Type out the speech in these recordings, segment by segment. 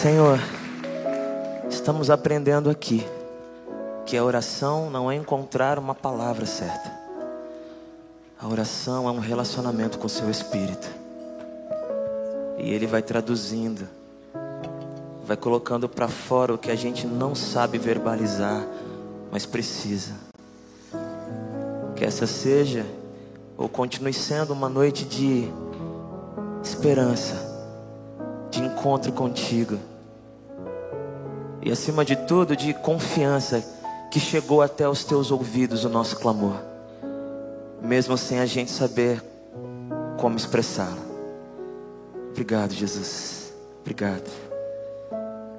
Senhor, estamos aprendendo aqui que a oração não é encontrar uma palavra certa. A oração é um relacionamento com o seu espírito. E ele vai traduzindo, vai colocando para fora o que a gente não sabe verbalizar, mas precisa. Que essa seja ou continue sendo uma noite de esperança, de encontro contigo. E acima de tudo, de confiança que chegou até os teus ouvidos o nosso clamor, mesmo sem a gente saber como expressá-lo. Obrigado, Jesus. Obrigado.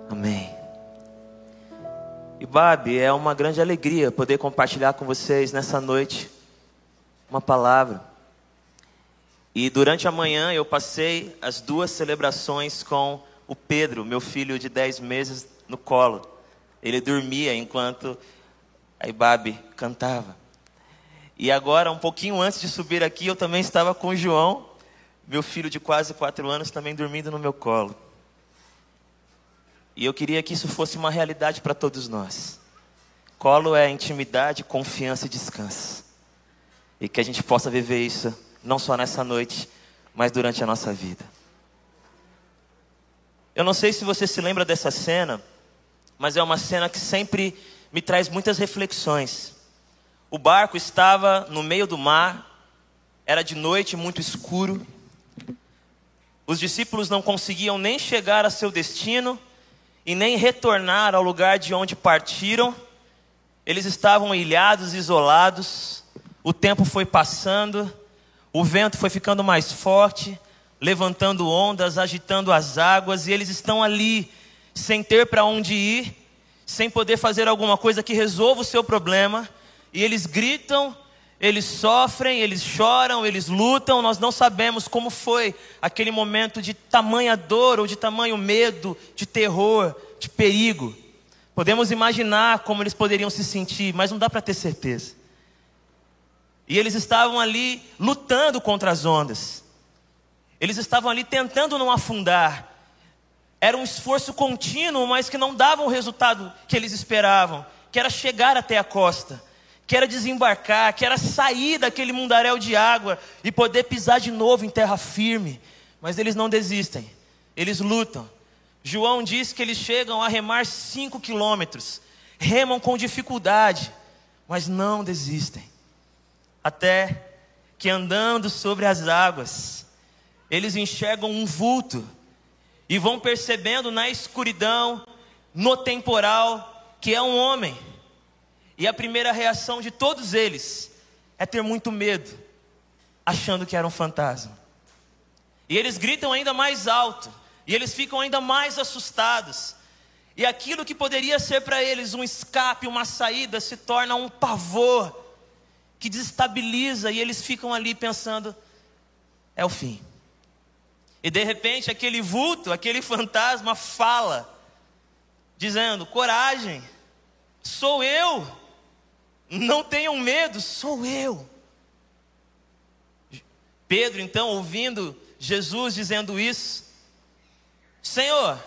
Amém. E Babi, é uma grande alegria poder compartilhar com vocês nessa noite uma palavra. E durante a manhã eu passei as duas celebrações com o Pedro, meu filho de 10 meses, no colo. Ele dormia enquanto a Ibabe cantava. E agora, um pouquinho antes de subir aqui, eu também estava com o João, meu filho de quase quatro anos, também dormindo no meu colo. E eu queria que isso fosse uma realidade para todos nós. Colo é intimidade, confiança e descanso. E que a gente possa viver isso, não só nessa noite, mas durante a nossa vida. Eu não sei se você se lembra dessa cena, mas é uma cena que sempre me traz muitas reflexões. O barco estava no meio do mar, era de noite, muito escuro. Os discípulos não conseguiam nem chegar a seu destino e nem retornar ao lugar de onde partiram. Eles estavam ilhados, isolados. O tempo foi passando, o vento foi ficando mais forte, levantando ondas, agitando as águas, e eles estão ali, sem ter para onde ir, sem poder fazer alguma coisa que resolva o seu problema, e eles gritam, eles sofrem, eles choram, eles lutam, nós não sabemos como foi aquele momento de tamanha dor ou de tamanho medo, de terror, de perigo. Podemos imaginar como eles poderiam se sentir, mas não dá para ter certeza. E eles estavam ali lutando contra as ondas. Eles estavam ali tentando não afundar. Era um esforço contínuo, mas que não dava o resultado que eles esperavam, que era chegar até a costa, que era desembarcar, que era sair daquele mundaréu de água e poder pisar de novo em terra firme. Mas eles não desistem, eles lutam. João diz que eles chegam a remar cinco quilômetros, remam com dificuldade, mas não desistem. Até que andando sobre as águas, eles enxergam um vulto e vão percebendo na escuridão, no temporal, que é um homem. E a primeira reação de todos eles é ter muito medo, achando que era um fantasma. E eles gritam ainda mais alto, e eles ficam ainda mais assustados. E aquilo que poderia ser para eles um escape, uma saída, se torna um pavor que desestabiliza, e eles ficam ali pensando: é o fim. E de repente aquele vulto, aquele fantasma fala, dizendo: coragem, sou eu, não tenham medo, sou eu. Pedro, então, ouvindo Jesus dizendo isso, Senhor,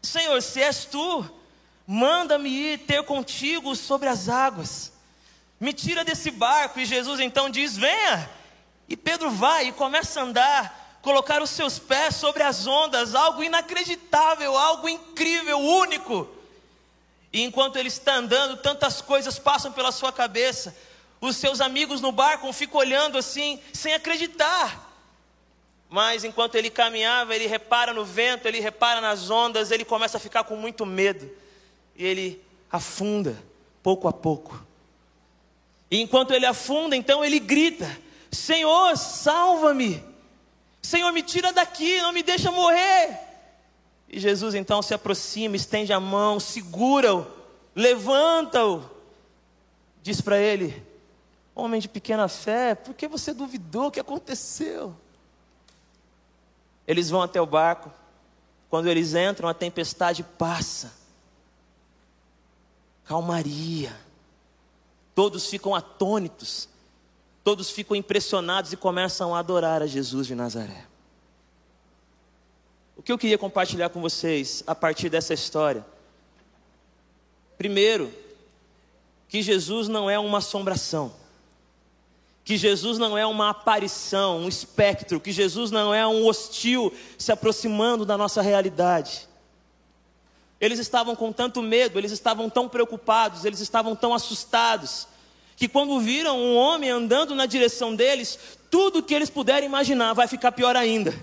Senhor, se és tu, manda-me ir ter contigo sobre as águas, me tira desse barco. E Jesus então diz: Venha. E Pedro vai e começa a andar colocar os seus pés sobre as ondas, algo inacreditável, algo incrível, único. E enquanto ele está andando, tantas coisas passam pela sua cabeça. Os seus amigos no barco ficam olhando assim, sem acreditar. Mas enquanto ele caminhava, ele repara no vento, ele repara nas ondas, ele começa a ficar com muito medo. E ele afunda, pouco a pouco. E enquanto ele afunda, então ele grita: Senhor, salva-me! Senhor, me tira daqui, não me deixa morrer. E Jesus então se aproxima, estende a mão, segura-o, levanta-o. Diz para ele: Homem de pequena fé, por que você duvidou? O que aconteceu? Eles vão até o barco. Quando eles entram, a tempestade passa. Calmaria. Todos ficam atônitos. Todos ficam impressionados e começam a adorar a Jesus de Nazaré. O que eu queria compartilhar com vocês a partir dessa história? Primeiro, que Jesus não é uma assombração, que Jesus não é uma aparição, um espectro, que Jesus não é um hostil se aproximando da nossa realidade. Eles estavam com tanto medo, eles estavam tão preocupados, eles estavam tão assustados, que quando viram um homem andando na direção deles, tudo que eles puderem imaginar vai ficar pior ainda.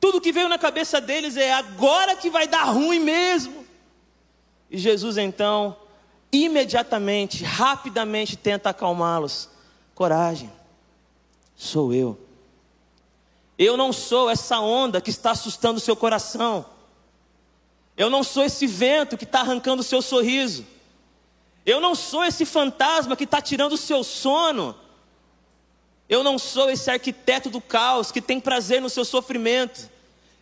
Tudo que veio na cabeça deles é agora que vai dar ruim mesmo. E Jesus então, imediatamente, rapidamente tenta acalmá-los. Coragem, sou eu. Eu não sou essa onda que está assustando o seu coração. Eu não sou esse vento que está arrancando o seu sorriso. Eu não sou esse fantasma que está tirando o seu sono. Eu não sou esse arquiteto do caos que tem prazer no seu sofrimento.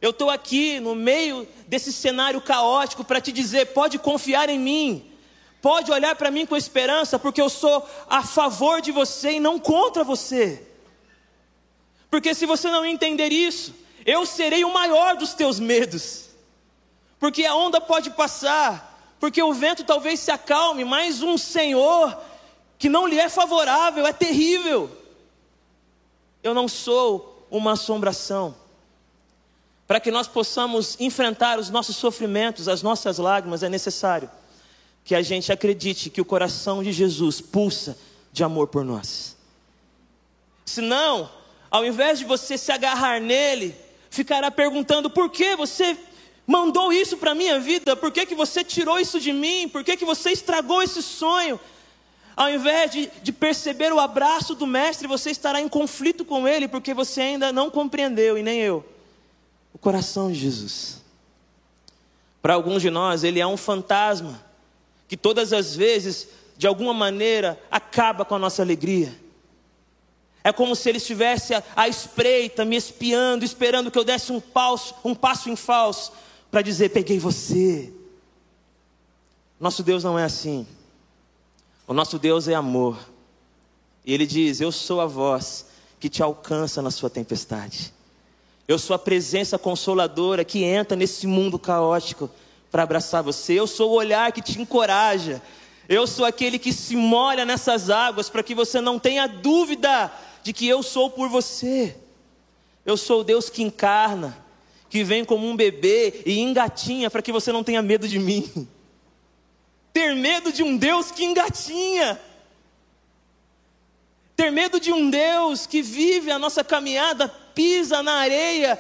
Eu estou aqui no meio desse cenário caótico para te dizer: pode confiar em mim, pode olhar para mim com esperança, porque eu sou a favor de você e não contra você. Porque se você não entender isso, eu serei o maior dos teus medos. Porque a onda pode passar, porque o vento talvez se acalme, mas um Senhor que não lhe é favorável é terrível. Eu não sou uma assombração para que nós possamos enfrentar os nossos sofrimentos, as nossas lágrimas, é necessário que a gente acredite que o coração de Jesus pulsa de amor por nós. Senão, ao invés de você se agarrar nele, ficará perguntando por que você mandou isso para a minha vida, por que, que você tirou isso de mim, por que, que você estragou esse sonho. Ao invés de, de perceber o abraço do Mestre, você estará em conflito com ele, porque você ainda não compreendeu, e nem eu o coração de Jesus. Para alguns de nós, ele é um fantasma que todas as vezes, de alguma maneira, acaba com a nossa alegria. É como se ele estivesse à espreita, me espiando, esperando que eu desse um, passo, um passo em falso para dizer: Peguei você. Nosso Deus não é assim. O nosso Deus é amor. E ele diz: Eu sou a voz que te alcança na sua tempestade. Eu sou a presença consoladora que entra nesse mundo caótico para abraçar você. Eu sou o olhar que te encoraja. Eu sou aquele que se molha nessas águas para que você não tenha dúvida de que eu sou por você. Eu sou o Deus que encarna, que vem como um bebê e engatinha para que você não tenha medo de mim. Ter medo de um Deus que engatinha. Ter medo de um Deus que vive a nossa caminhada pisa na areia,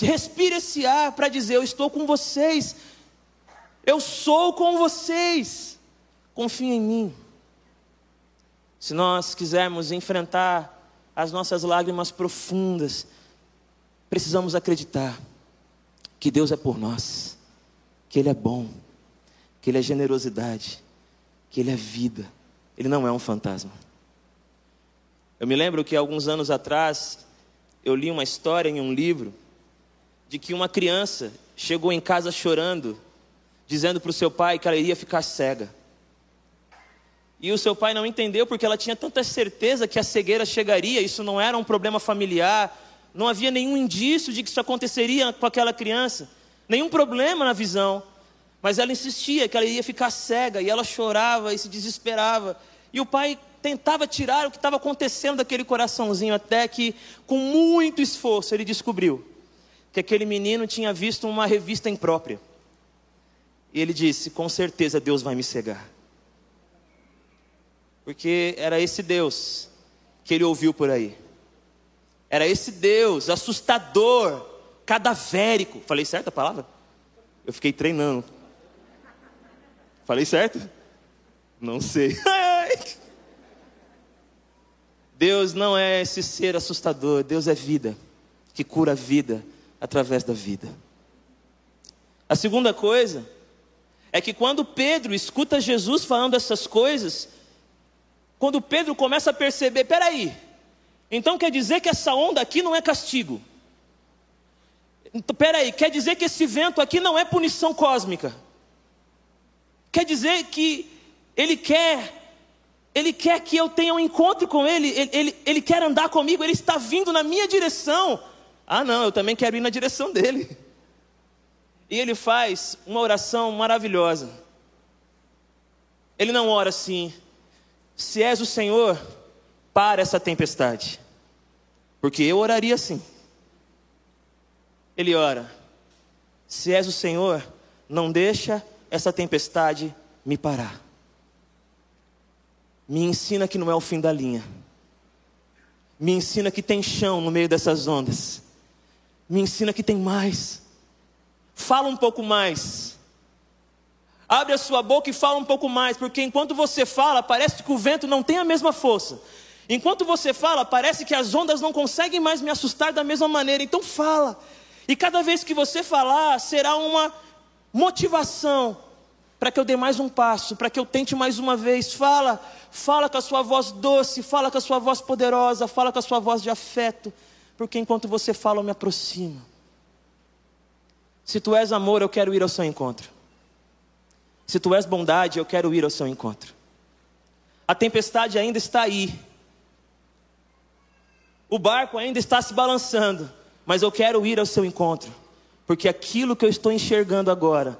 respira esse ar para dizer: Eu estou com vocês, eu sou com vocês, confia em mim. Se nós quisermos enfrentar as nossas lágrimas profundas, precisamos acreditar que Deus é por nós, que Ele é bom, que Ele é generosidade, que Ele é vida, Ele não é um fantasma. Eu me lembro que alguns anos atrás, eu li uma história em um livro de que uma criança chegou em casa chorando, dizendo para o seu pai que ela iria ficar cega. E o seu pai não entendeu porque ela tinha tanta certeza que a cegueira chegaria, isso não era um problema familiar, não havia nenhum indício de que isso aconteceria com aquela criança, nenhum problema na visão. Mas ela insistia que ela iria ficar cega e ela chorava e se desesperava. E o pai tentava tirar o que estava acontecendo daquele coraçãozinho, até que, com muito esforço, ele descobriu que aquele menino tinha visto uma revista imprópria. E ele disse: Com certeza Deus vai me cegar. Porque era esse Deus que ele ouviu por aí. Era esse Deus assustador, cadavérico. Falei certo a palavra? Eu fiquei treinando. Falei certo? Não sei. Deus não é esse ser assustador, Deus é vida, que cura a vida através da vida. A segunda coisa é que quando Pedro escuta Jesus falando essas coisas, quando Pedro começa a perceber, peraí, então quer dizer que essa onda aqui não é castigo. Então, peraí, quer dizer que esse vento aqui não é punição cósmica. Quer dizer que ele quer ele quer que eu tenha um encontro com Ele, ele, ele, ele quer andar comigo, Ele está vindo na minha direção. Ah, não, eu também quero ir na direção dele. E ele faz uma oração maravilhosa. Ele não ora assim: se és o Senhor, para essa tempestade. Porque eu oraria assim. Ele ora: se és o Senhor, não deixa essa tempestade me parar. Me ensina que não é o fim da linha. Me ensina que tem chão no meio dessas ondas. Me ensina que tem mais. Fala um pouco mais. Abre a sua boca e fala um pouco mais, porque enquanto você fala, parece que o vento não tem a mesma força. Enquanto você fala, parece que as ondas não conseguem mais me assustar da mesma maneira. Então fala. E cada vez que você falar, será uma motivação para que eu dê mais um passo, para que eu tente mais uma vez. Fala, fala com a sua voz doce, fala com a sua voz poderosa, fala com a sua voz de afeto, porque enquanto você fala, eu me aproximo. Se tu és amor, eu quero ir ao seu encontro. Se tu és bondade, eu quero ir ao seu encontro. A tempestade ainda está aí. O barco ainda está se balançando, mas eu quero ir ao seu encontro, porque aquilo que eu estou enxergando agora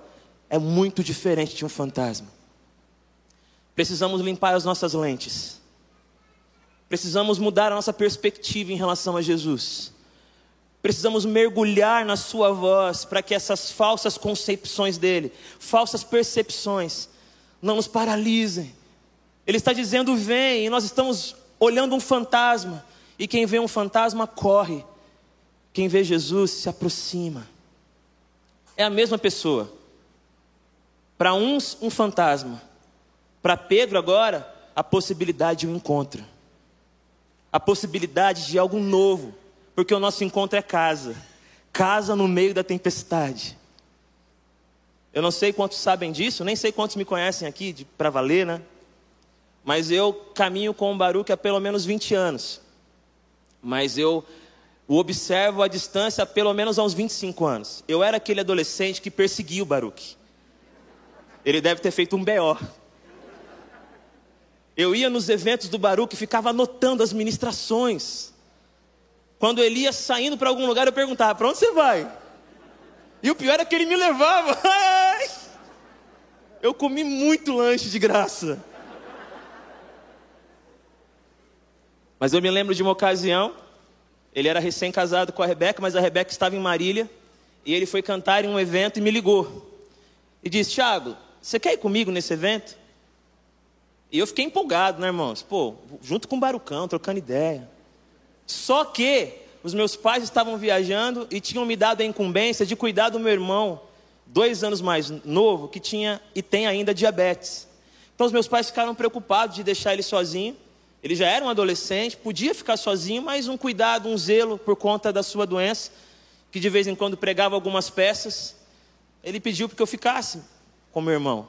é muito diferente de um fantasma. Precisamos limpar as nossas lentes. Precisamos mudar a nossa perspectiva em relação a Jesus. Precisamos mergulhar na Sua voz para que essas falsas concepções dele, falsas percepções, não nos paralisem. Ele está dizendo: vem, e nós estamos olhando um fantasma, e quem vê um fantasma corre, quem vê Jesus se aproxima. É a mesma pessoa. Para uns, um fantasma. Para Pedro, agora, a possibilidade de um encontro. A possibilidade de algo novo. Porque o nosso encontro é casa. Casa no meio da tempestade. Eu não sei quantos sabem disso, nem sei quantos me conhecem aqui, para valer, né? Mas eu caminho com o Baruque há pelo menos 20 anos. Mas eu o observo à distância pelo menos há uns 25 anos. Eu era aquele adolescente que perseguia o Baruque. Ele deve ter feito um BO. Eu ia nos eventos do Baruque e ficava anotando as ministrações. Quando ele ia saindo para algum lugar, eu perguntava: para onde você vai? E o pior era que ele me levava. Eu comi muito lanche de graça. Mas eu me lembro de uma ocasião, ele era recém-casado com a Rebeca, mas a Rebeca estava em Marília, e ele foi cantar em um evento e me ligou. E disse: Tiago, você quer ir comigo nesse evento? E eu fiquei empolgado, né, irmãos? Pô, junto com o Barucão, trocando ideia. Só que os meus pais estavam viajando e tinham me dado a incumbência de cuidar do meu irmão, dois anos mais novo, que tinha e tem ainda diabetes. Então os meus pais ficaram preocupados de deixar ele sozinho. Ele já era um adolescente, podia ficar sozinho, mas um cuidado, um zelo por conta da sua doença, que de vez em quando pregava algumas peças. Ele pediu para que eu ficasse com meu irmão.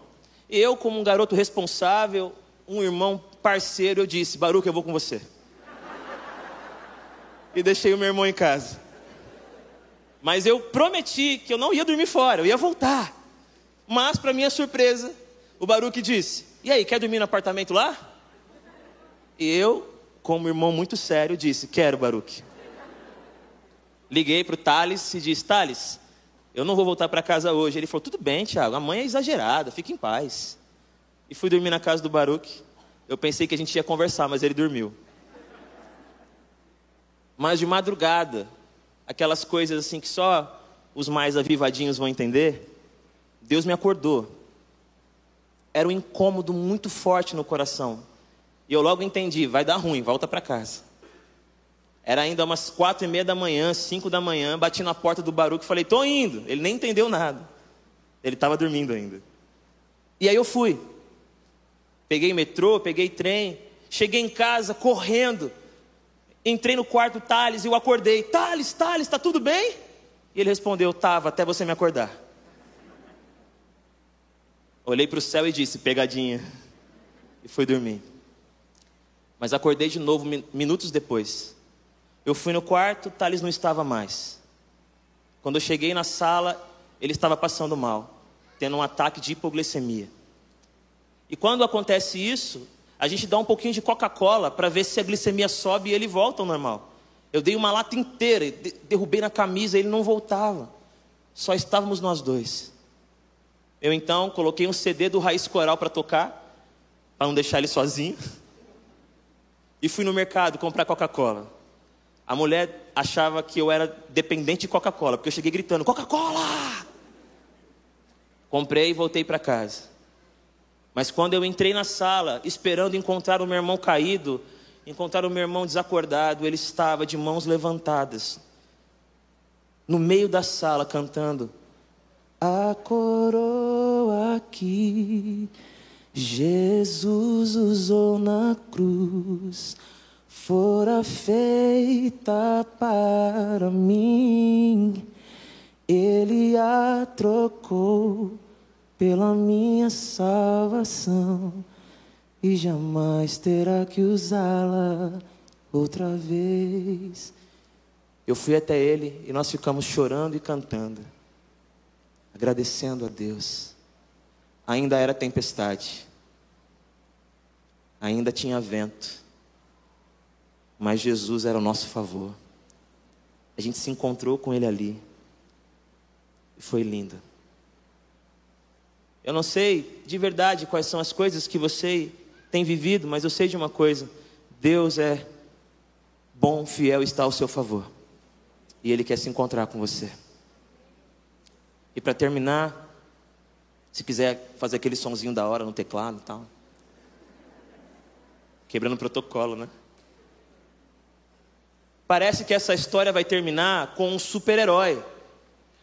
Eu, como um garoto responsável, um irmão parceiro, eu disse: Baruque, eu vou com você. E deixei o meu irmão em casa. Mas eu prometi que eu não ia dormir fora, eu ia voltar. Mas, para minha surpresa, o Baruque disse: E aí, quer dormir no apartamento lá? E eu, como irmão muito sério, disse: Quero, Baruque. Liguei para o Thales e disse: Thales, eu não vou voltar para casa hoje. Ele falou, tudo bem, Tiago, a mãe é exagerada, fica em paz. E fui dormir na casa do Baruque. Eu pensei que a gente ia conversar, mas ele dormiu. Mas de madrugada, aquelas coisas assim que só os mais avivadinhos vão entender, Deus me acordou. Era um incômodo muito forte no coração. E eu logo entendi, vai dar ruim, volta para casa. Era ainda umas quatro e meia da manhã, cinco da manhã, bati na porta do Baruque e falei, tô indo. Ele nem entendeu nada. Ele estava dormindo ainda. E aí eu fui. Peguei metrô, peguei trem, cheguei em casa correndo. Entrei no quarto Thales e eu acordei. Thales, Thales, está tudo bem? E ele respondeu, tava, até você me acordar. Olhei para o céu e disse, pegadinha. E fui dormir. Mas acordei de novo minutos depois. Eu fui no quarto, Thales não estava mais. Quando eu cheguei na sala, ele estava passando mal, tendo um ataque de hipoglicemia. E quando acontece isso, a gente dá um pouquinho de Coca-Cola para ver se a glicemia sobe e ele volta ao normal. Eu dei uma lata inteira, derrubei na camisa, ele não voltava. só estávamos nós dois. Eu então coloquei um CD do Raiz Coral para tocar, para não deixar ele sozinho. E fui no mercado comprar Coca-Cola. A mulher achava que eu era dependente de Coca-Cola, porque eu cheguei gritando: Coca-Cola! Comprei e voltei para casa. Mas quando eu entrei na sala, esperando encontrar o meu irmão caído, encontrar o meu irmão desacordado, ele estava de mãos levantadas, no meio da sala, cantando: A coroa que Jesus usou na cruz fora feita para mim. Ele a trocou pela minha salvação e jamais terá que usá-la outra vez. Eu fui até ele e nós ficamos chorando e cantando, agradecendo a Deus. Ainda era tempestade, ainda tinha vento, mas Jesus era o nosso favor. A gente se encontrou com ele ali e foi lindo. Eu não sei de verdade quais são as coisas que você tem vivido, mas eu sei de uma coisa: Deus é bom, fiel, está ao seu favor. E Ele quer se encontrar com você. E para terminar, se quiser fazer aquele sonzinho da hora no teclado e tal. Quebrando o protocolo, né? Parece que essa história vai terminar com um super-herói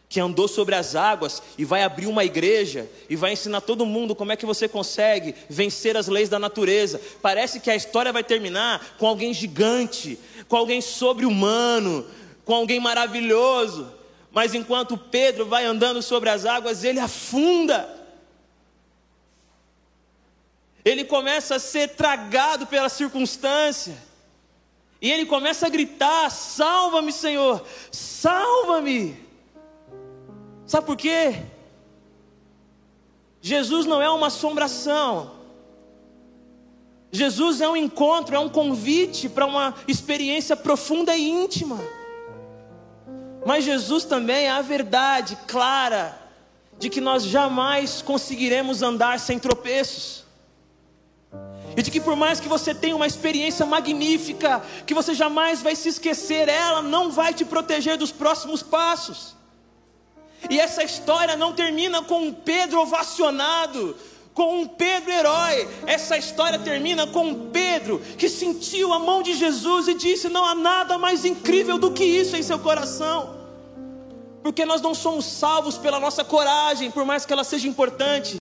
que andou sobre as águas e vai abrir uma igreja e vai ensinar todo mundo como é que você consegue vencer as leis da natureza. Parece que a história vai terminar com alguém gigante, com alguém sobre-humano, com alguém maravilhoso. Mas enquanto Pedro vai andando sobre as águas, ele afunda. Ele começa a ser tragado pela circunstância. E ele começa a gritar: Salva-me, Senhor, salva-me. Sabe por quê? Jesus não é uma assombração. Jesus é um encontro, é um convite para uma experiência profunda e íntima. Mas Jesus também é a verdade clara de que nós jamais conseguiremos andar sem tropeços. E de que por mais que você tenha uma experiência magnífica, que você jamais vai se esquecer, ela não vai te proteger dos próximos passos. E essa história não termina com um Pedro ovacionado, com um Pedro herói. Essa história termina com um Pedro que sentiu a mão de Jesus e disse: Não há nada mais incrível do que isso em seu coração. Porque nós não somos salvos pela nossa coragem, por mais que ela seja importante.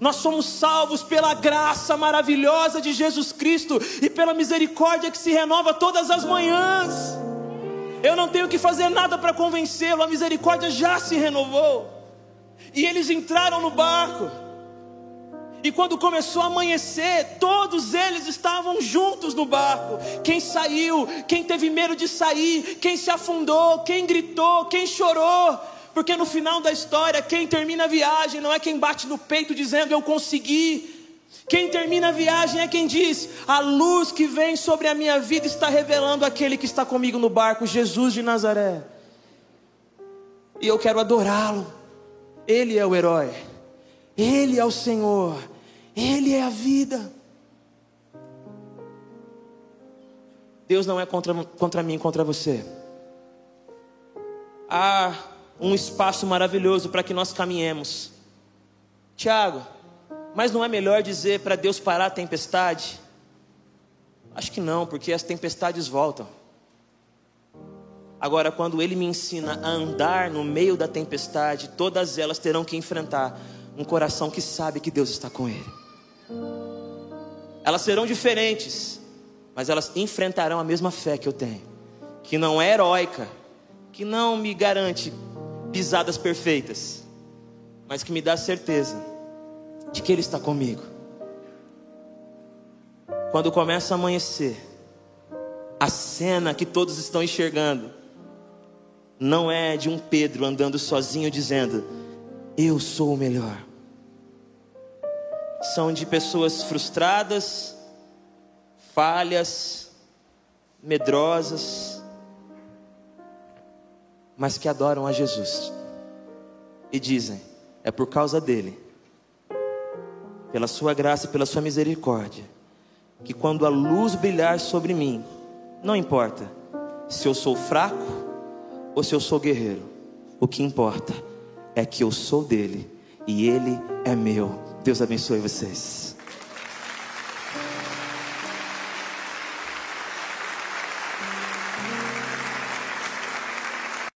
Nós somos salvos pela graça maravilhosa de Jesus Cristo e pela misericórdia que se renova todas as manhãs. Eu não tenho que fazer nada para convencê-lo, a misericórdia já se renovou. E eles entraram no barco. E quando começou a amanhecer, todos eles estavam juntos no barco. Quem saiu, quem teve medo de sair, quem se afundou, quem gritou, quem chorou. Porque no final da história, quem termina a viagem não é quem bate no peito dizendo eu consegui, quem termina a viagem é quem diz: A luz que vem sobre a minha vida está revelando aquele que está comigo no barco, Jesus de Nazaré. E eu quero adorá-lo. Ele é o herói, Ele é o Senhor, Ele é a vida. Deus não é contra, contra mim, contra você. Há um espaço maravilhoso para que nós caminhemos. Tiago, mas não é melhor dizer para Deus parar a tempestade? Acho que não, porque as tempestades voltam. Agora, quando Ele me ensina a andar no meio da tempestade, todas elas terão que enfrentar um coração que sabe que Deus está com Ele. Elas serão diferentes, mas elas enfrentarão a mesma fé que eu tenho, que não é heróica, que não me garante pisadas perfeitas, mas que me dá certeza de que Ele está comigo. Quando começa a amanhecer, a cena que todos estão enxergando não é de um Pedro andando sozinho dizendo: Eu sou o melhor. São de pessoas frustradas, falhas, medrosas, mas que adoram a Jesus. e dizem: é por causa dele, pela sua graça e pela sua misericórdia, que quando a luz brilhar sobre mim, não importa se eu sou fraco ou se eu sou guerreiro, o que importa é que eu sou dele e ele é meu. Deus abençoe vocês.